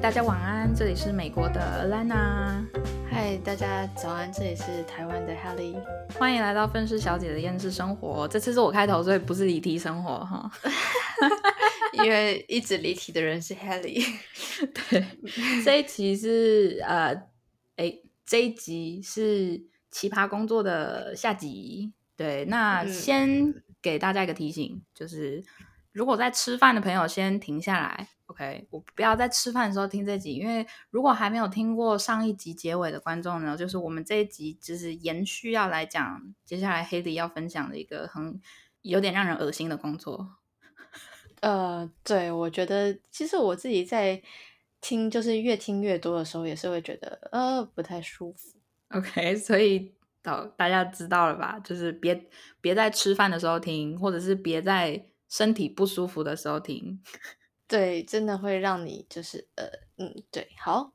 大家晚安，这里是美国的 Lana。嗨，大家早安，这里是台湾的 Helly。欢迎来到愤世小姐的厌世生活。这次是我开头，所以不是离题生活哈。因为一直离题的人是 Helly。对，这一集是呃，哎，这一集是奇葩工作的下集。对，那先给大家一个提醒，就是如果在吃饭的朋友先停下来。OK，我不要在吃饭的时候听这集，因为如果还没有听过上一集结尾的观众呢，就是我们这一集就是延续要来讲接下来黑迪要分享的一个很有点让人恶心的工作。呃，对，我觉得其实我自己在听，就是越听越多的时候，也是会觉得呃不太舒服。OK，所以到大家知道了吧？就是别别在吃饭的时候听，或者是别在身体不舒服的时候听。对，真的会让你就是呃嗯，对，好，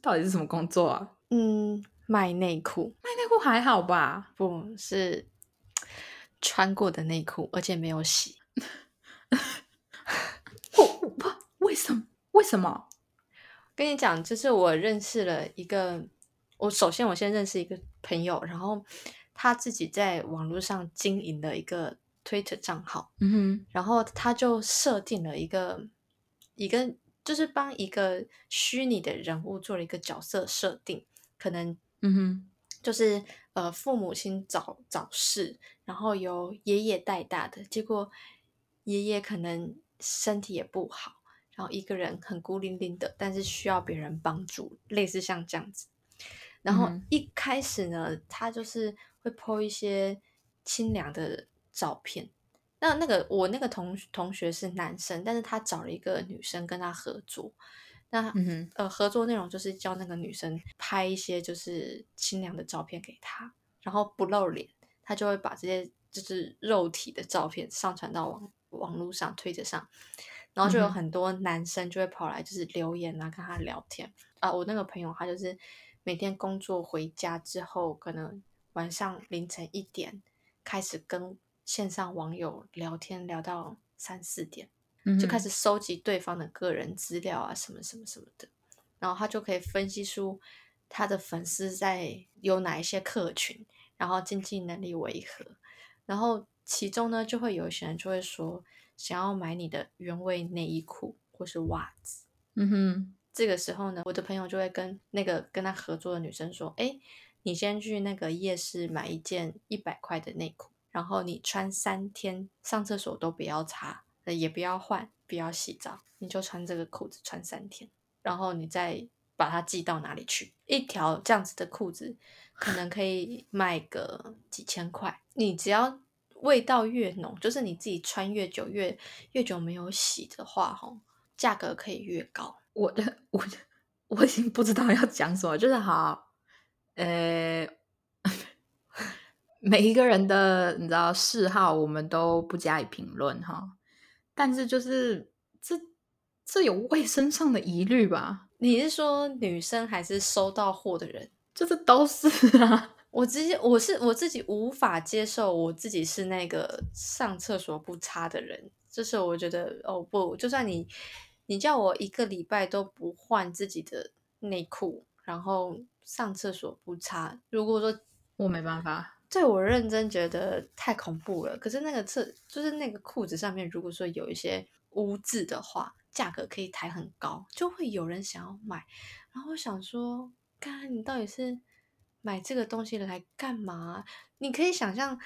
到底是什么工作啊？嗯，卖内裤，卖内裤还好吧？不是穿过的内裤，而且没有洗。不不，为什么？为什么？跟你讲，就是我认识了一个，我首先我先认识一个朋友，然后他自己在网络上经营的一个 Twitter 账号，嗯哼，然后他就设定了一个。一个就是帮一个虚拟的人物做了一个角色设定，可能嗯哼，就是呃父母亲早早逝，然后由爷爷带大的，结果爷爷可能身体也不好，然后一个人很孤零零的，但是需要别人帮助，类似像这样子。然后一开始呢，他就是会 po 一些清凉的照片。那那个我那个同同学是男生，但是他找了一个女生跟他合作。那呃合作内容就是叫那个女生拍一些就是清凉的照片给他，然后不露脸，他就会把这些就是肉体的照片上传到网网络上推着上，然后就有很多男生就会跑来就是留言啊跟他聊天啊。我那个朋友他就是每天工作回家之后，可能晚上凌晨一点开始跟。线上网友聊天聊到三四点，就开始收集对方的个人资料啊，什么什么什么的，然后他就可以分析出他的粉丝在有哪一些客群，然后经济能力为何，然后其中呢就会有一些人就会说想要买你的原味内衣裤或是袜子，嗯哼，这个时候呢，我的朋友就会跟那个跟他合作的女生说，哎，你先去那个夜市买一件一百块的内裤。然后你穿三天，上厕所都不要擦，也不要换，不要洗澡，你就穿这个裤子穿三天，然后你再把它寄到哪里去？一条这样子的裤子可能可以卖个几千块。你只要味道越浓，就是你自己穿越久，越越久没有洗的话，哈，价格可以越高。我的，我的我已经不知道要讲什么，就是好，呃。每一个人的你知道嗜好，我们都不加以评论哈。但是就是这这有卫生上的疑虑吧？你是说女生还是收到货的人？就是都是啊。我直接我是我自己无法接受，我自己是那个上厕所不擦的人。就是我觉得哦不，就算你你叫我一个礼拜都不换自己的内裤，然后上厕所不擦，如果说我没办法。对我认真觉得太恐怖了。可是那个厕就是那个裤子上面，如果说有一些污渍的话，价格可以抬很高，就会有人想要买。然后我想说，干，你到底是买这个东西来干嘛？你可以想象，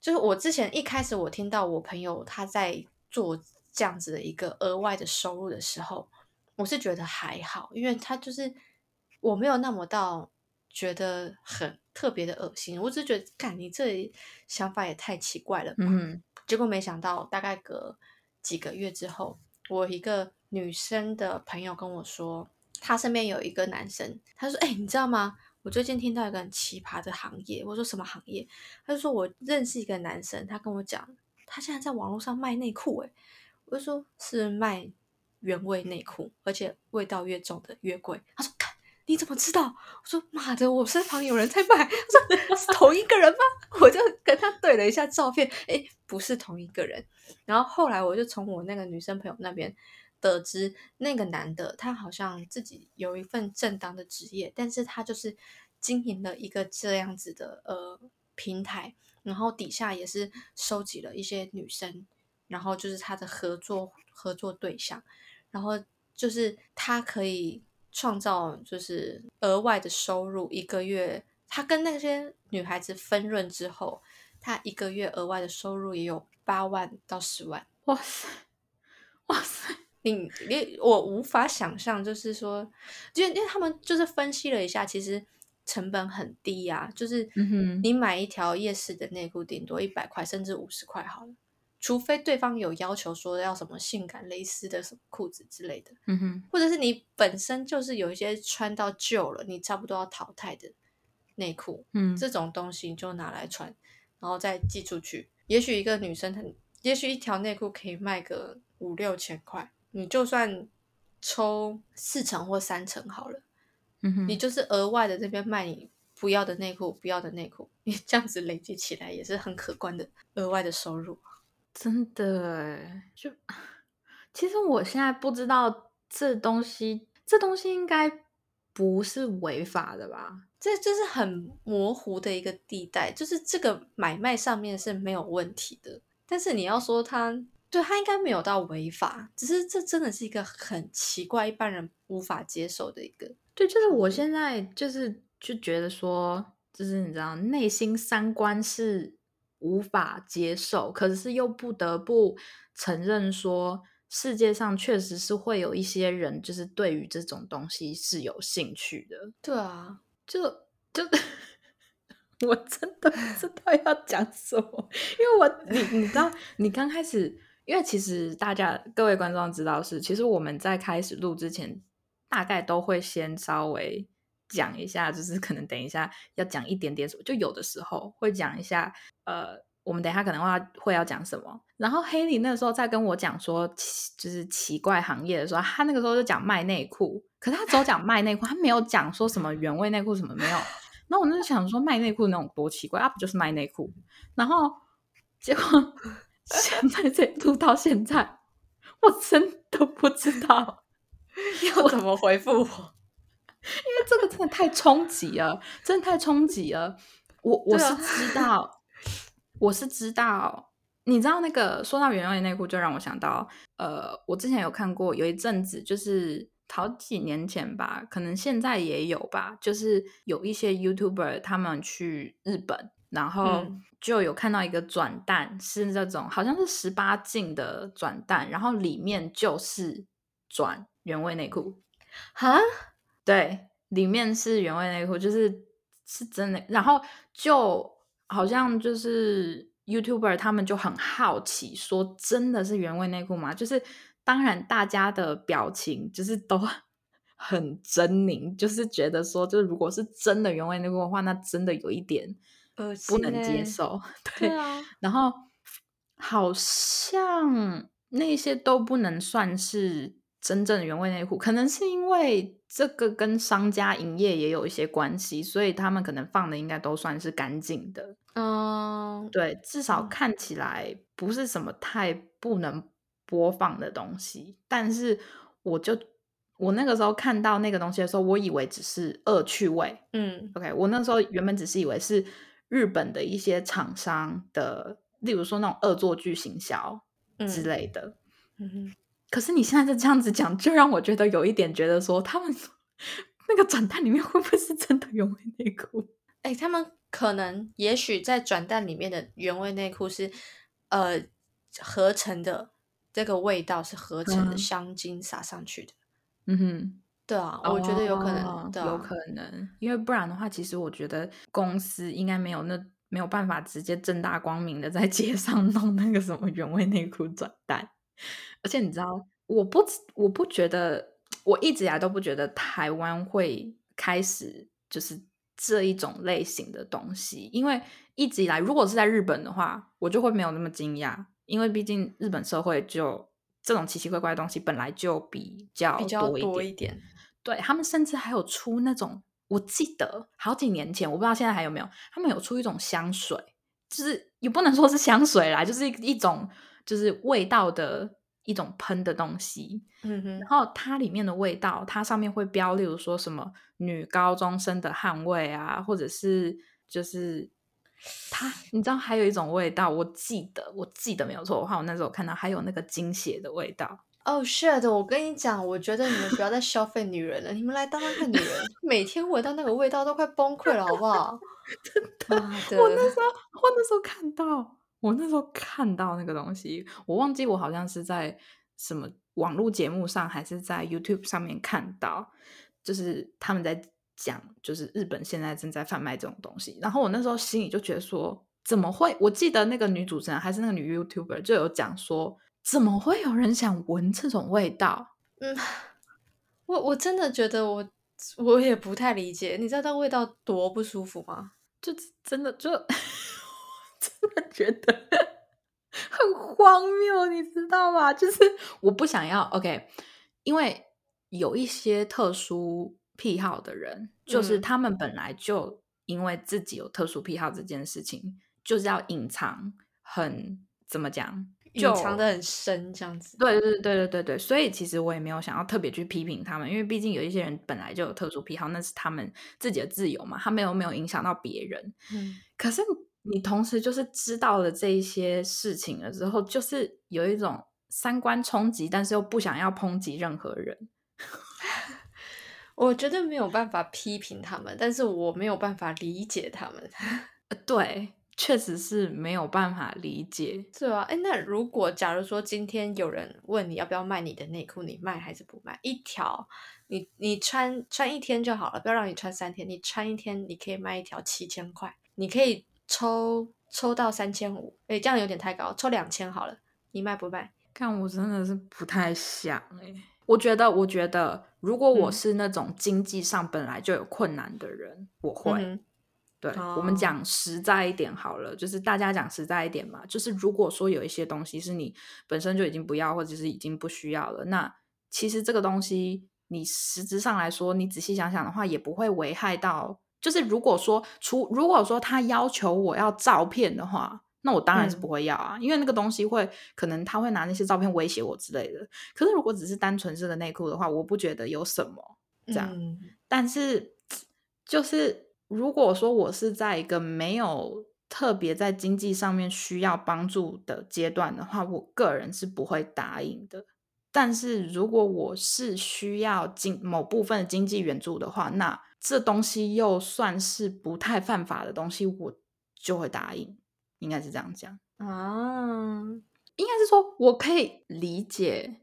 就是我之前一开始我听到我朋友他在做这样子的一个额外的收入的时候，我是觉得还好，因为他就是我没有那么到。觉得很特别的恶心，我只是觉得，干你这想法也太奇怪了吧。结果没想到，大概隔几个月之后，我一个女生的朋友跟我说，她身边有一个男生，他说：“哎，你知道吗？我最近听到一个很奇葩的行业。”我说：“什么行业？”他就说：“我认识一个男生，他跟我讲，他现在在网络上卖内裤。”哎，我就说：“是卖原味内裤，而且味道越重的越贵。”他说。你怎么知道？我说妈的，我身旁有人在卖。他说是同一个人吗？我就跟他对了一下照片，哎，不是同一个人。然后后来我就从我那个女生朋友那边得知那个男的他好像自己有一份正当的职业，但是他就是经营了一个这样子的呃平台，然后底下也是收集了一些女生，然后就是他的合作合作对象，然后就是他可以创造就是额外的收入，一个月他跟那些女孩子分润之后，他一个月额外的收入也有八万到十万，哇塞，哇塞！你你我无法想象，就是说，就因为他们就是分析了一下，其实成本很低呀，就是你买一条夜市的内裤，顶多一百块，甚至五十块好了，除非对方有要求说要什么性感蕾丝的什么裤子之类的，嗯哼，或者是你本身就是有一些穿到旧了，你差不多要淘汰的内裤，嗯，这种东西就拿来穿，然后再寄出去，也许一个女生她，也许一条内裤可以卖个五六千块。你就算抽四成或三成好了，嗯哼，你就是额外的这边卖你不要的内裤，不要的内裤，你这样子累积起来也是很可观的额外的收入。真的，就其实我现在不知道这东西，这东西应该不是违法的吧？这就是很模糊的一个地带，就是这个买卖上面是没有问题的，但是你要说它。对他应该没有到违法，只是这真的是一个很奇怪、一般人无法接受的一个。对，就是我现在就是就觉得说，就是你知道，内心三观是无法接受，可是又不得不承认说，世界上确实是会有一些人，就是对于这种东西是有兴趣的。对啊，就就 我真的不知道要讲什么，因为我你你知道，你刚开始。因为其实大家各位观众知道是，其实我们在开始录之前，大概都会先稍微讲一下，就是可能等一下要讲一点点什么，就有的时候会讲一下，呃，我们等一下可能会会要讲什么。然后黑里那时候在跟我讲说，就是奇怪行业的时候，他那个时候就讲卖内裤，可是他只讲卖内裤，他没有讲说什么原味内裤什么没有。那我那就想说，卖内裤那种多奇怪，啊不就是卖内裤？然后结果。现在这录到现在，我真的不知道 要怎么回复我，为这个真的太冲击了，真的太冲击了。我我是知道，我是知道，你知道那个说到原味内裤，就让我想到，呃，我之前有看过，有一阵子就是好几年前吧，可能现在也有吧，就是有一些 YouTuber 他们去日本。然后就有看到一个转蛋，是这种好像是十八禁的转蛋，然后里面就是转原味内裤，哈，对，里面是原味内裤，就是是真的。然后就好像就是 YouTuber 他们就很好奇，说真的是原味内裤吗？就是当然大家的表情就是都很 狰狞，就是觉得说，就是如果是真的原味内裤的话，那真的有一点。不能接受，对啊，然后好像那些都不能算是真正的原味内裤，可能是因为这个跟商家营业也有一些关系，所以他们可能放的应该都算是干净的。嗯，对，至少看起来不是什么太不能播放的东西。但是我就我那个时候看到那个东西的时候，我以为只是恶趣味。嗯，OK，我那时候原本只是以为是。日本的一些厂商的，例如说那种恶作剧行销之类的，嗯哼。可是你现在这样子讲，就让我觉得有一点觉得说，他们 那个转蛋里面会不会是真的原味内裤？哎，他们可能也许在转蛋里面的原味内裤是呃合成的，这个味道是合成的香精撒上去的。嗯哼。对啊，我觉得有可能，有可能，因为不然的话，其实我觉得公司应该没有那没有办法直接正大光明的在街上弄那个什么原味内裤转蛋。而且你知道，我不我不觉得，我一直以来都不觉得台湾会开始就是这一种类型的东西，因为一直以来，如果是在日本的话，我就会没有那么惊讶，因为毕竟日本社会就这种奇奇怪怪的东西本来就比较比较多一点。对他们甚至还有出那种，我记得好几年前，我不知道现在还有没有。他们有出一种香水，就是也不能说是香水啦，就是一一种就是味道的一种喷的东西，嗯哼，然后它里面的味道，它上面会标，例如说什么女高中生的汗味啊，或者是就是它，你知道还有一种味道，我记得我记得没有错的话，我那时候看到还有那个精血的味道。哦，是的，我跟你讲，我觉得你们不要再消费女人了，你们来当当看女人，每天闻到那个味道都快崩溃了，好不好？真的，我那时候我那时候看到。我那时候看到那个东西，我忘记我好像是在什么网络节目上，还是在 YouTube 上面看到，就是他们在讲，就是日本现在正在贩卖这种东西。然后我那时候心里就觉得说，怎么会？我记得那个女主持人还是那个女 YouTuber 就有讲说，怎么会有人想闻这种味道？嗯，我我真的觉得我我也不太理解，你知道那味道多不舒服吗？就真的就。真的觉得很荒谬，你知道吗？就是我不想要 OK，因为有一些特殊癖好的人，就是他们本来就因为自己有特殊癖好这件事情，就是要隐藏，很怎么讲，隐藏的很深这样子。对对对对对对，所以其实我也没有想要特别去批评他们，因为毕竟有一些人本来就有特殊癖好，那是他们自己的自由嘛，他没有没有影响到别人。嗯，可是。你同时就是知道了这一些事情了之后，就是有一种三观冲击，但是又不想要抨击任何人。我觉得没有办法批评他们，但是我没有办法理解他们。对，确实是没有办法理解。是啊，哎，那如果假如说今天有人问你要不要卖你的内裤，你卖还是不卖？一条，你你穿穿一天就好了，不要让你穿三天。你穿一天，你可以卖一条七千块，你可以。抽抽到三千五，哎，这样有点太高，抽两千好了，你卖不卖？看我真的是不太想哎，我觉得，我觉得如果我是那种经济上本来就有困难的人，我会。对，我们讲实在一点好了，就是大家讲实在一点嘛，就是如果说有一些东西是你本身就已经不要，或者是已经不需要了，那其实这个东西你实质上来说，你仔细想想的话，也不会危害到。就是如果说，除如果说他要求我要照片的话，那我当然是不会要啊，因为那个东西会可能他会拿那些照片威胁我之类的。可是如果只是单纯是个内裤的话，我不觉得有什么这样。但是就是如果说我是在一个没有特别在经济上面需要帮助的阶段的话，我个人是不会答应的。但是如果我是需要经某部分的经济援助的话，那这东西又算是不太犯法的东西，我就会答应，应该是这样讲啊。应该是说我可以理解，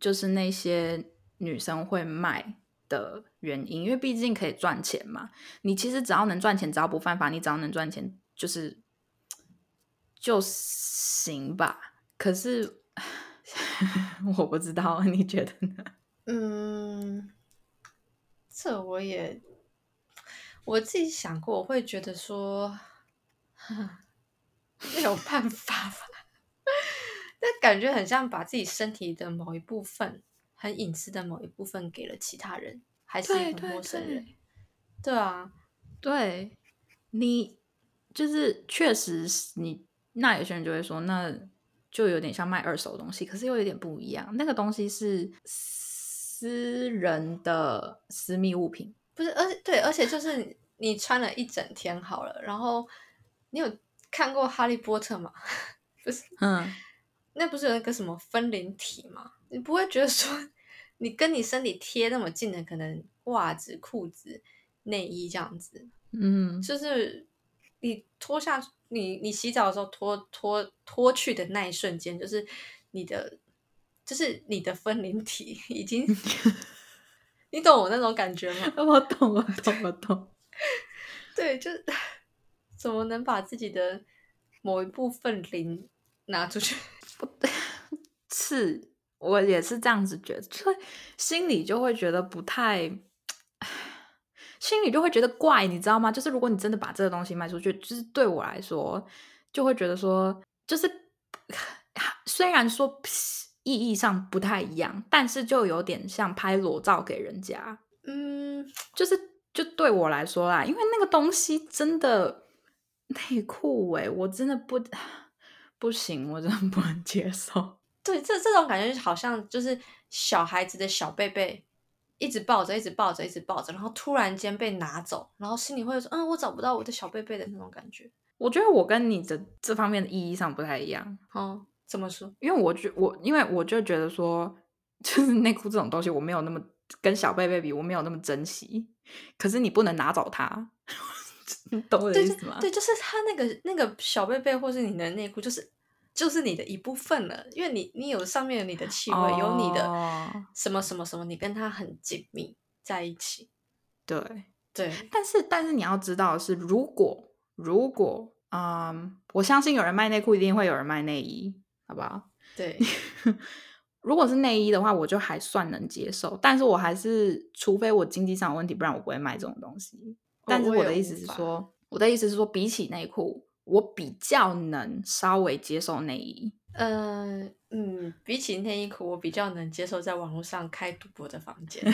就是那些女生会卖的原因，因为毕竟可以赚钱嘛。你其实只要能赚钱，只要不犯法，你只要能赚钱，就是 就行吧。可是 我不知道，你觉得呢？嗯。这我也我自己想过，我会觉得说 没有办法吧，那感觉很像把自己身体的某一部分、很隐私的某一部分给了其他人，还是一个陌生人。对啊，对你就是确实你那有些人就会说，那就有点像卖二手东西，可是又有点不一样，那个东西是。私人的私密物品不是，而且对，而且就是你穿了一整天好了，然后你有看过《哈利波特》吗？不是，嗯，那不是有那个什么分灵体吗？你不会觉得说你跟你身体贴那么近的，可能袜子、裤子、内衣这样子，嗯，就是你脱下你你洗澡的时候脱脱脱去的那一瞬间，就是你的。就是你的分灵体已经，你懂我那种感觉吗？我懂，我懂，我懂。对，就是怎么能把自己的某一部分灵拿出去？不对，是，我也是这样子觉得，所以心里就会觉得不太，心里就会觉得怪，你知道吗？就是如果你真的把这个东西卖出去，就是对我来说，就会觉得说，就是 虽然说。意义上不太一样，但是就有点像拍裸照给人家。嗯，就是就对我来说啦，因为那个东西真的内裤哎，我真的不 不行，我真的不能接受。对，这这种感觉好像就是小孩子的小贝贝，一直抱着，一直抱着，一直抱着，然后突然间被拿走，然后心里会说：“嗯，我找不到我的小贝贝的那种感觉。”我觉得我跟你的这方面的意义上不太一样。哦，怎么说？因为我觉我，因为我就觉得说，就是内裤这种东西，我没有那么跟小贝贝比，我没有那么珍惜。可是你不能拿走它，你懂我的意思吗？对，就是他那个那个小贝贝，或是你的内裤，就是就是你的一部分了。因为你你有上面你的气味，有你的什么什么什么，你跟他很紧密在一起。对对，但是但是你要知道的是，如果如果嗯，我相信有人卖内裤，一定会有人卖内衣，好不好？对。如果是内衣的话，我就还算能接受，但是我还是，除非我经济上有问题，不然我不会卖这种东西。但是我的意思是说，我的意思是说，比起内裤，我比较能稍微接受内衣。嗯嗯，比起内衣裤，我比较能接受在网络上开赌博的房间。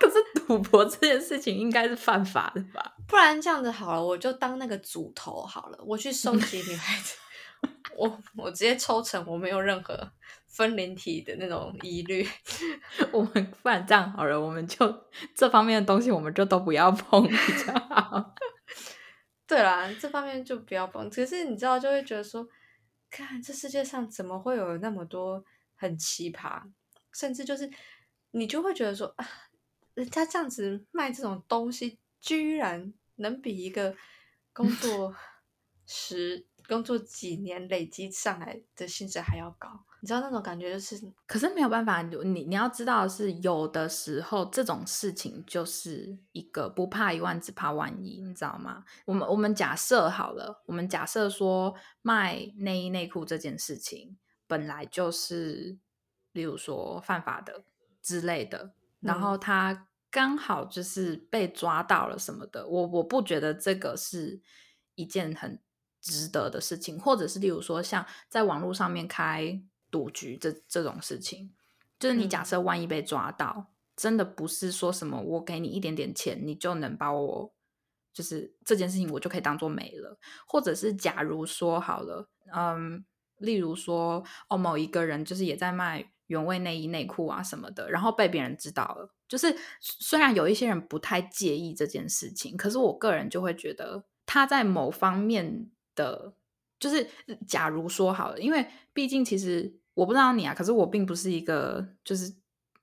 可是赌博这件事情应该是犯法的吧？不然这样子好了，我就当那个主头好了，我去收集女孩子。我我直接抽成，我没有任何分灵体的那种疑虑。我们不然这样好了，我们就这方面的东西，我们就都不要碰比较好。对啦，这方面就不要碰。可是你知道，就会觉得说，看这世界上怎么会有那么多很奇葩，甚至就是你就会觉得说啊，人家这样子卖这种东西，居然能比一个工作 十。工作几年累积上来的薪水还要高，你知道那种感觉就是，可是没有办法，你你要知道的是，有的时候这种事情就是一个不怕一万，只怕万一，你知道吗？我们我们假设好了，我们假设说卖内衣内裤这件事情本来就是，例如说犯法的之类的，然后他刚好就是被抓到了什么的，我我不觉得这个是一件很。值得的事情，或者是例如说，像在网络上面开赌局这这种事情，就是你假设万一被抓到，真的不是说什么我给你一点点钱，你就能把我就是这件事情我就可以当做没了，或者是假如说好了，嗯，例如说哦某一个人就是也在卖原味内衣内裤啊什么的，然后被别人知道了，就是虽然有一些人不太介意这件事情，可是我个人就会觉得他在某方面。的，就是假如说好了，因为毕竟其实我不知道你啊，可是我并不是一个，就是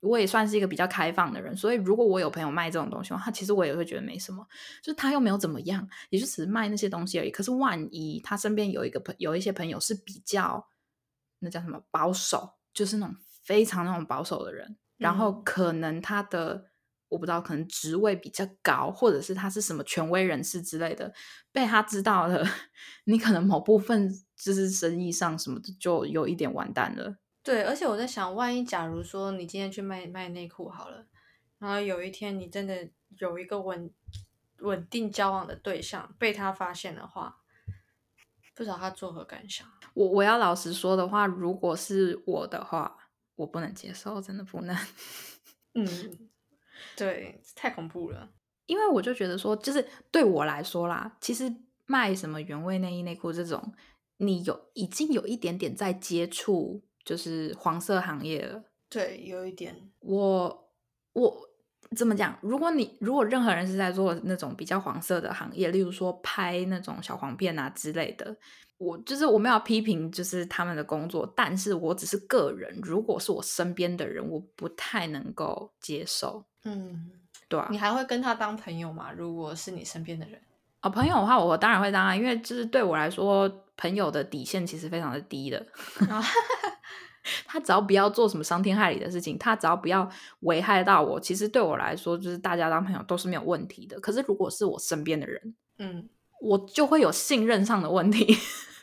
我也算是一个比较开放的人，所以如果我有朋友卖这种东西的话，其实我也会觉得没什么，就是他又没有怎么样，也就只是卖那些东西而已。可是万一他身边有一个朋，有一些朋友是比较那叫什么保守，就是那种非常那种保守的人，然后可能他的。我不知道，可能职位比较高，或者是他是什么权威人士之类的，被他知道了，你可能某部分就是生意上什么的，就有一点完蛋了。对，而且我在想，万一假如说你今天去卖卖内裤好了，然后有一天你真的有一个稳稳定交往的对象被他发现的话，不知道他作何感想？我我要老实说的话，如果是我的话，我不能接受，真的不能。嗯。对，太恐怖了。因为我就觉得说，就是对我来说啦，其实卖什么原味内衣内裤这种，你有已经有一点点在接触，就是黄色行业了。对，有一点。我我怎么讲？如果你如果任何人是在做那种比较黄色的行业，例如说拍那种小黄片啊之类的，我就是我没有批评，就是他们的工作，但是我只是个人，如果是我身边的人，我不太能够接受。嗯，对啊，你还会跟他当朋友吗？如果是你身边的人哦，朋友的话，我当然会当啊，因为就是对我来说，朋友的底线其实非常的低的。他只要不要做什么伤天害理的事情，他只要不要危害到我，其实对我来说，就是大家当朋友都是没有问题的。可是如果是我身边的人，嗯，我就会有信任上的问题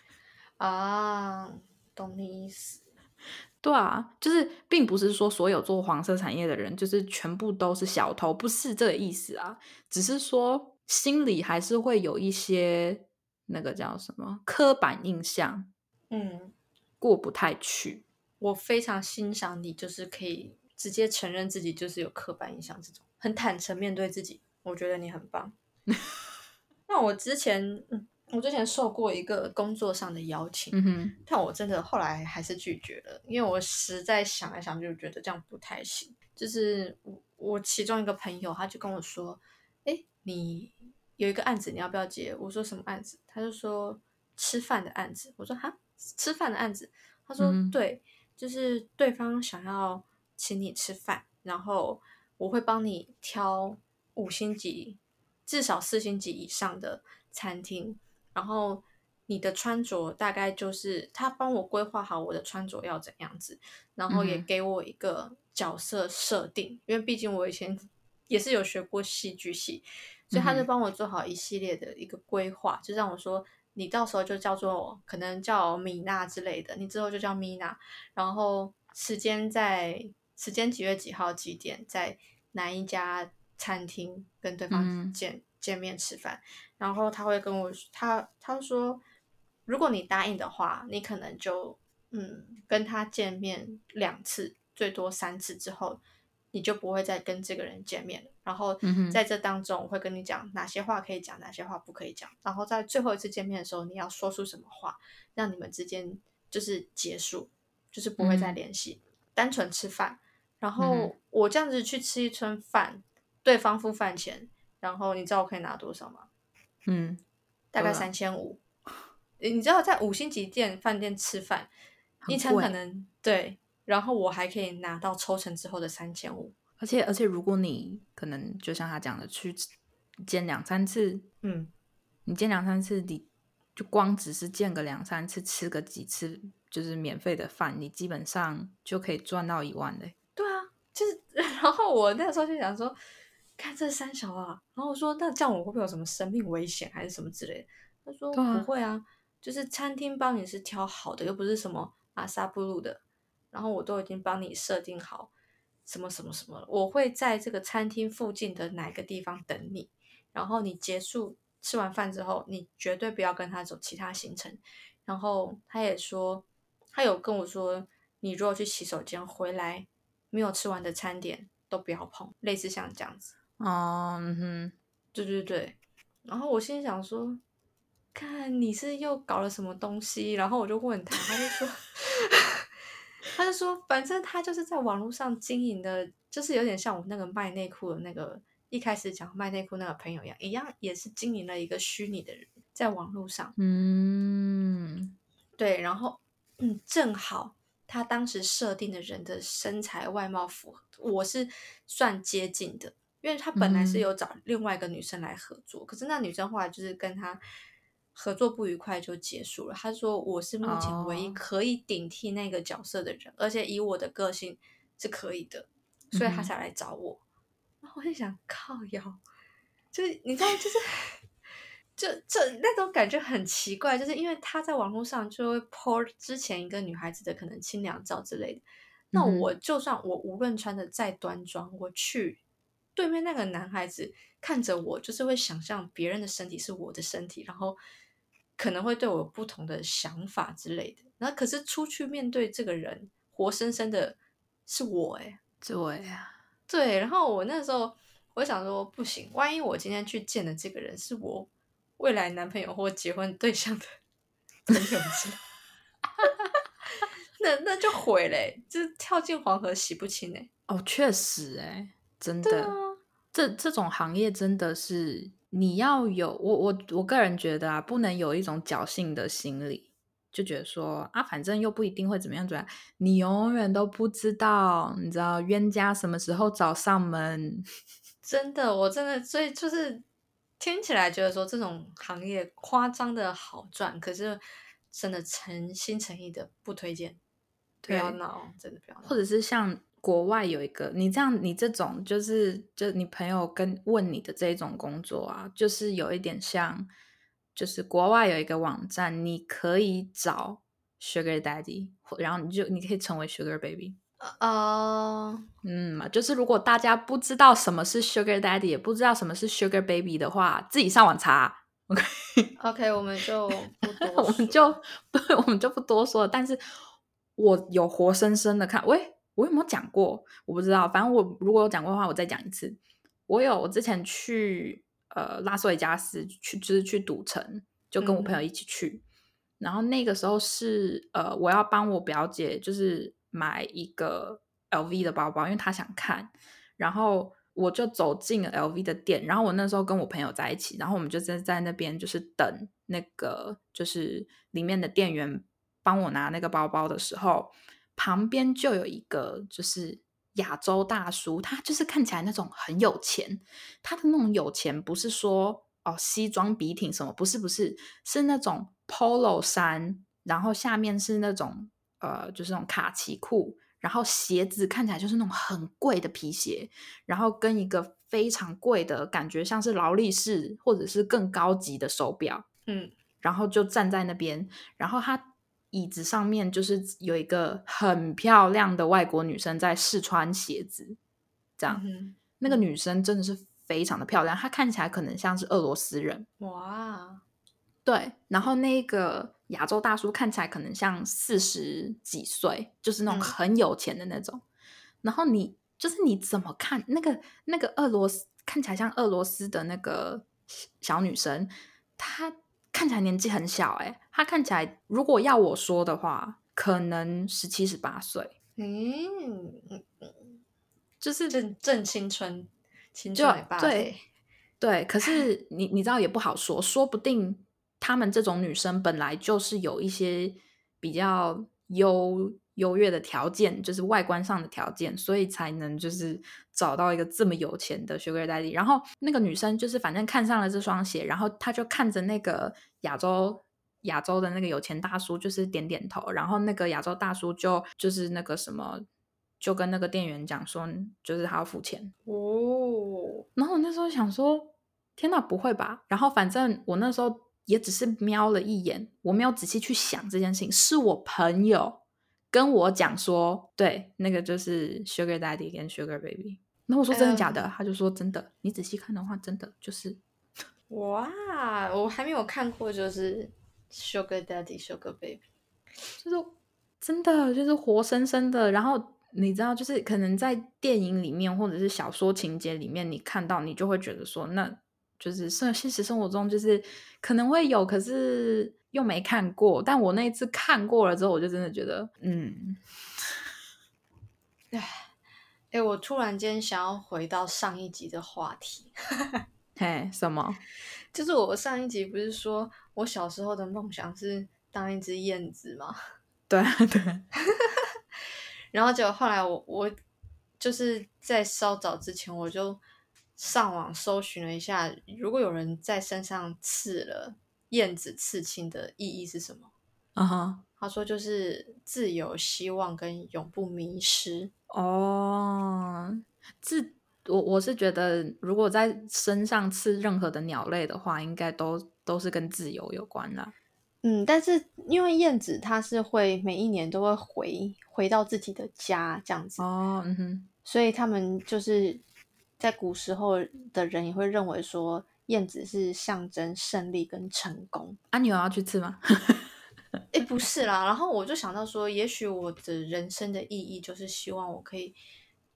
啊，懂你意思。对啊，就是并不是说所有做黄色产业的人就是全部都是小偷，不是这个意思啊。只是说心里还是会有一些那个叫什么刻板印象，嗯，过不太去。我非常欣赏你，就是可以直接承认自己就是有刻板印象，这种很坦诚面对自己，我觉得你很棒。那我之前，嗯，我之前受过一个工作上的邀请，但我真的后来还是拒绝了，因为我实在想来想去，觉得这样不太行。就是我我其中一个朋友，他就跟我说：“哎，你有一个案子，你要不要接？”我说：“什么案子？”他就说：“吃饭的案子。”我说：“哈，吃饭的案子。”他说：“对，就是对方想要请你吃饭，然后我会帮你挑五星级，至少四星级以上的餐厅。”然后你的穿着大概就是他帮我规划好我的穿着要怎样子，然后也给我一个角色设定，因为毕竟我以前也是有学过戏剧系，所以他就帮我做好一系列的一个规划，就让我说你到时候就叫做可能叫米娜之类的，你之后就叫米娜，然后时间在时间几月几号几点在哪一家餐厅跟对方见。见面吃饭，然后他会跟我他他说，如果你答应的话，你可能就嗯跟他见面两次，最多三次之后，你就不会再跟这个人见面了。然后在这当中，我会跟你讲哪些话可以讲，哪些话不可以讲。然后在最后一次见面的时候，你要说出什么话，让你们之间就是结束，就是不会再联系，单纯吃饭。然后我这样子去吃一餐饭，对方付饭钱。然后你知道我可以拿多少吗？嗯，大概三千五。你知道在五星级店饭店吃饭，一餐可能对，然后我还可以拿到抽成之后的三千五。而且而且，如果你可能就像他讲的，去见两三次，嗯，你见两三次，你就光只是见个两三次，吃个几次，就是免费的饭，你基本上就可以赚到一万嘞。对啊，就是，然后我那时候就想说。看这三小啊，然后我说那这样我会不会有什么生命危险还是什么之类的？他说不会啊，就是餐厅帮你是挑好的，又不是什么阿萨布鲁的，然后我都已经帮你设定好什么什么什么，我会在这个餐厅附近的哪个地方等你，然后你结束吃完饭之后，你绝对不要跟他走其他行程。然后他也说，他有跟我说，你如果去洗手间回来没有吃完的餐点都不要碰，类似像这样子。哦，嗯哼，对对对，然后我心想说，看你是又搞了什么东西，然后我就问他，他就说，他就说，反正他就是在网络上经营的，就是有点像我那个卖内裤的那个一开始讲卖内裤那个朋友一样，一样也是经营了一个虚拟的人，在网络上，嗯，对，然后嗯，正好他当时设定的人的身材外貌符合，我是算接近的。因为他本来是有找另外一个女生来合作，可是那女生后来就是跟他合作不愉快就结束了。他说：“我是目前唯一可以顶替那个角色的人，而且以我的个性是可以的，所以他才来找我。”然后我就想靠腰，就是你知道，就是 就这那种感觉很奇怪，就是因为他在网络上就会 po 之前一个女孩子的可能清凉照之类的。那我就算我无论穿的再端庄，我去。对面那个男孩子看着我，就是会想象别人的身体是我的身体，然后可能会对我有不同的想法之类的。然后可是出去面对这个人，活生生的是我，哎，对呀，对。然后我那时候我想说，不行，万一我今天去见的这个人是我未来男朋友或结婚对象的 朋友，那那就毁嘞，就是跳进黄河洗不清哎。哦，确实哎，真的。这这种行业真的是你要有我我我个人觉得啊，不能有一种侥幸的心理，就觉得说啊，反正又不一定会怎么样怎么样，你永远都不知道，你知道冤家什么时候找上门。真的，我真的所以就是听起来觉得说这种行业夸张的好赚，可是真的诚心诚意的不推荐，不要闹，真的不要，或者是像。国外有一个，你这样，你这种就是，就你朋友跟问你的这一种工作啊，就是有一点像，就是国外有一个网站，你可以找 Sugar Daddy，然后你就你可以成为 Sugar Baby。哦，嗯，就是如果大家不知道什么是 Sugar Daddy，也不知道什么是 Sugar Baby 的话，自己上网查。OK，OK，我们就不多，我们就不，我们就不多说了。但是我有活生生的看，喂。我有没有讲过？我不知道。反正我如果有讲过的话，我再讲一次。我有，我之前去呃拉斯维加斯去，就是去赌城，就跟我朋友一起去。然后那个时候是呃，我要帮我表姐就是买一个 LV 的包包，因为她想看。然后我就走进了 LV 的店，然后我那时候跟我朋友在一起，然后我们就在在那边就是等那个就是里面的店员帮我拿那个包包的时候，旁边就有一个就是亚洲大叔，他就是看起来那种很有钱，他的那种有钱不是说哦西装笔挺什么，不是不是，是那种 polo 衫，然后下面是那种呃就是那种卡其裤。然后鞋子看起来就是那种很贵的皮鞋，然后跟一个非常贵的感觉像是劳力士或者是更高级的手表，嗯，然后就站在那边，然后他椅子上面就是有一个很漂亮的外国女生在试穿鞋子，这样，那个女生真的是非常的漂亮，她看起来可能像是俄罗斯人，哇，对，然后那个。亚洲大叔看起来可能像四十几岁，就是那种很有钱的那种。然后你就是你怎么看那个那个俄罗斯看起来像俄罗斯的那个小女生，她看起来年纪很小哎，她看起来如果要我说的话，可能十七十八岁。嗯，就是正正青春，青春对对。可是你你知道也不好说，说不定。她们这种女生本来就是有一些比较优优越的条件，就是外观上的条件，所以才能就是找到一个这么有钱的 Sugar Daddy。然后那个女生就是反正看上了这双鞋，然后她就看着那个亚洲亚洲的那个有钱大叔，就是点点头。然后那个亚洲大叔就就是那个什么，就跟那个店员讲说，就是他要付钱哦。然后我那时候想说，天哪，不会吧？然后反正我那时候。也只是瞄了一眼，我没有仔细去想这件事情。是我朋友跟我讲说，对，那个就是 Sugar Daddy 跟 Sugar Baby。那我说真的假的？他就说真的。你仔细看的话，真的就是。哇，我还没有看过，就是 Sugar Daddy、Sugar Baby，就是真的，就是活生生的。然后你知道，就是可能在电影里面或者是小说情节里面，你看到你就会觉得说那。就是生现实生活中就是可能会有，可是又没看过。但我那一次看过了之后，我就真的觉得，嗯，哎，哎，我突然间想要回到上一集的话题，嘿，什么？就是我上一集不是说我小时候的梦想是当一只燕子吗？对对。然后就后来我我就是在稍早之前我就。上网搜寻了一下，如果有人在身上刺了燕子刺青的意义是什么？啊哈，他说就是自由、希望跟永不迷失。哦，自我我是觉得，如果在身上刺任何的鸟类的话，应该都都是跟自由有关的。嗯，但是因为燕子它是会每一年都会回回到自己的家这样子哦，嗯哼，所以他们就是。在古时候的人也会认为说燕子是象征胜利跟成功。啊，你有要去吃吗？哎，不是啦。然后我就想到说，也许我的人生的意义就是希望我可以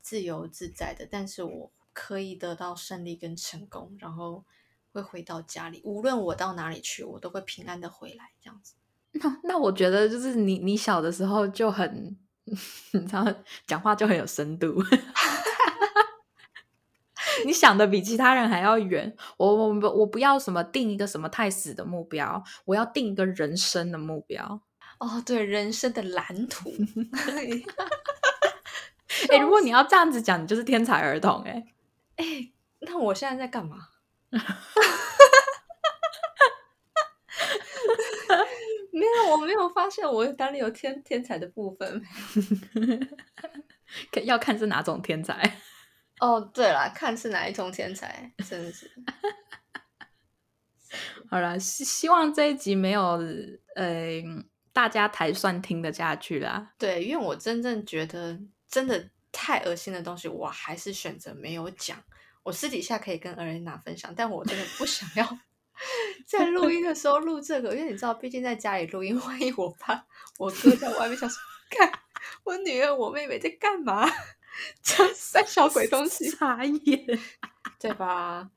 自由自在的，但是我可以得到胜利跟成功，然后会回到家里，无论我到哪里去，我都会平安的回来。这样子。那 那我觉得就是你你小的时候就很，你知道讲话就很有深度。你想的比其他人还要远，我我我不要什么定一个什么太死的目标，我要定一个人生的目标。哦，对，人生的蓝图。哎，如果你要这样子讲，你就是天才儿童。哎，哎，那我现在在干嘛？没有，我没有发现我哪里有天天才的部分。要看是哪种天才。哦，对了，看是哪一种天才，真的是。好了，希希望这一集没有呃，大家才算听得下去啦。对，因为我真正觉得真的太恶心的东西，我还是选择没有讲。我私底下可以跟尔琳娜分享，但我真的不想要 在录音的时候录这个，因为你知道，毕竟在家里录音，万一我怕我哥在外面想说，看我女儿、我妹妹在干嘛。这三小鬼东西，傻眼，对吧？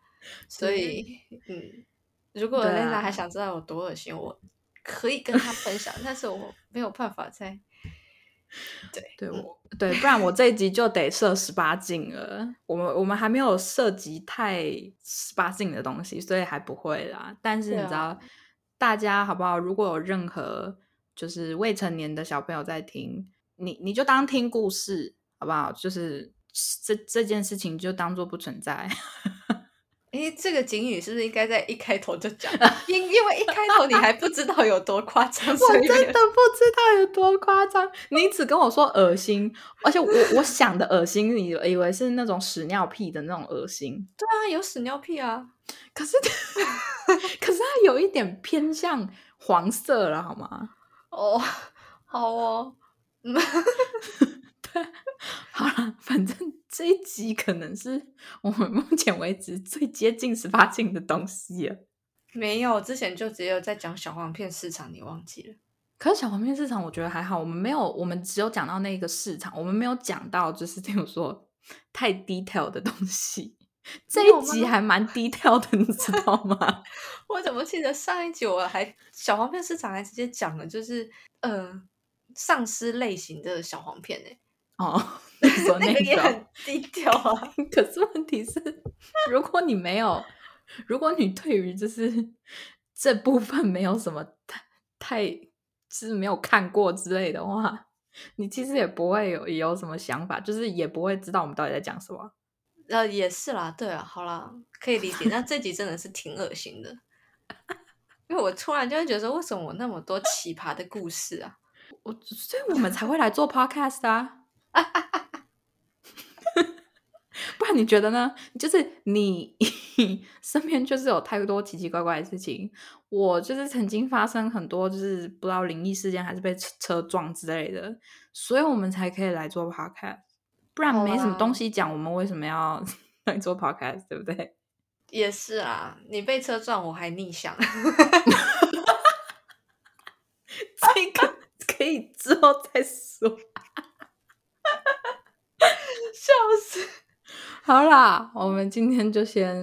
所以，嗯，如果丽娜还想知道有多恶心，我可以跟她分享，但是我没有办法在。对对，我对，不然我这一集就得设十八禁了。我们我们还没有涉及太十八禁的东西，所以还不会啦。但是你知道，大家好不好？如果有任何就是未成年的小朋友在听，你你就当听故事好不好？就是这这件事情就当做不存在。哎，这个警语是不是应该在一开头就讲？因因为一开头你还不知道有多夸张，我真的不知道有多夸张。你只跟我说恶心，而且我我想的恶心，你以为是那种屎尿屁的那种恶心？对啊，有屎尿屁啊。可是 可是它有一点偏向黄色了，好吗？哦，好哦。对，好了，反正这一集可能是我们目前为止最接近十八禁的东西了。没有，之前就只有在讲小黄片市场，你忘记了？可是小黄片市场，我觉得还好。我们没有，我们只有讲到那个市场，我们没有讲到就是比如说太 detail 的东西。这一集还蛮 detail 的，你知道吗？我怎么记得上一集我还小黄片市场还直接讲了，就是呃丧尸类型的小黄片呢。哦，那个也很低调啊。可是问题是，如果你没有，如果你对于就是这部分没有什么太太就是没有看过之类的话，你其实也不会有有什么想法，就是也不会知道我们到底在讲什么。呃，也是啦，对啊，好啦，可以理解。那这集真的是挺恶心的，因为我突然就会觉得，为什么我那么多奇葩的故事啊？我所以我们才会来做 podcast 啊。不然你觉得呢？就是你身边就是有太多奇奇怪怪的事情。我就是曾经发生很多就是不知道灵异事件，还是被车撞之类的，所以我们才可以来做 podcast。不然没什么东西讲，我们为什么要来做 podcast？对不对？也是啊，你被车撞，我还逆向。这个可以之后再说。笑死！好啦，我们今天就先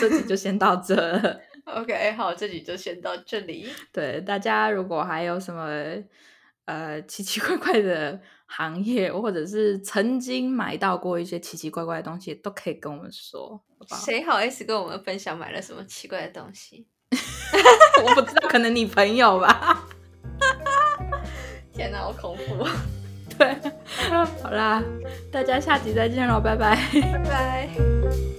这集就先到这。OK，好，这集就先到这里。对大家，如果还有什么呃奇奇怪怪的行业，或者是曾经买到过一些奇奇怪怪的东西，都可以跟我们说。谁好意思跟我们分享买了什么奇怪的东西？我不知道，可能你朋友吧。天哪，好恐怖！对，好啦，大家下集再见喽，拜拜，拜拜。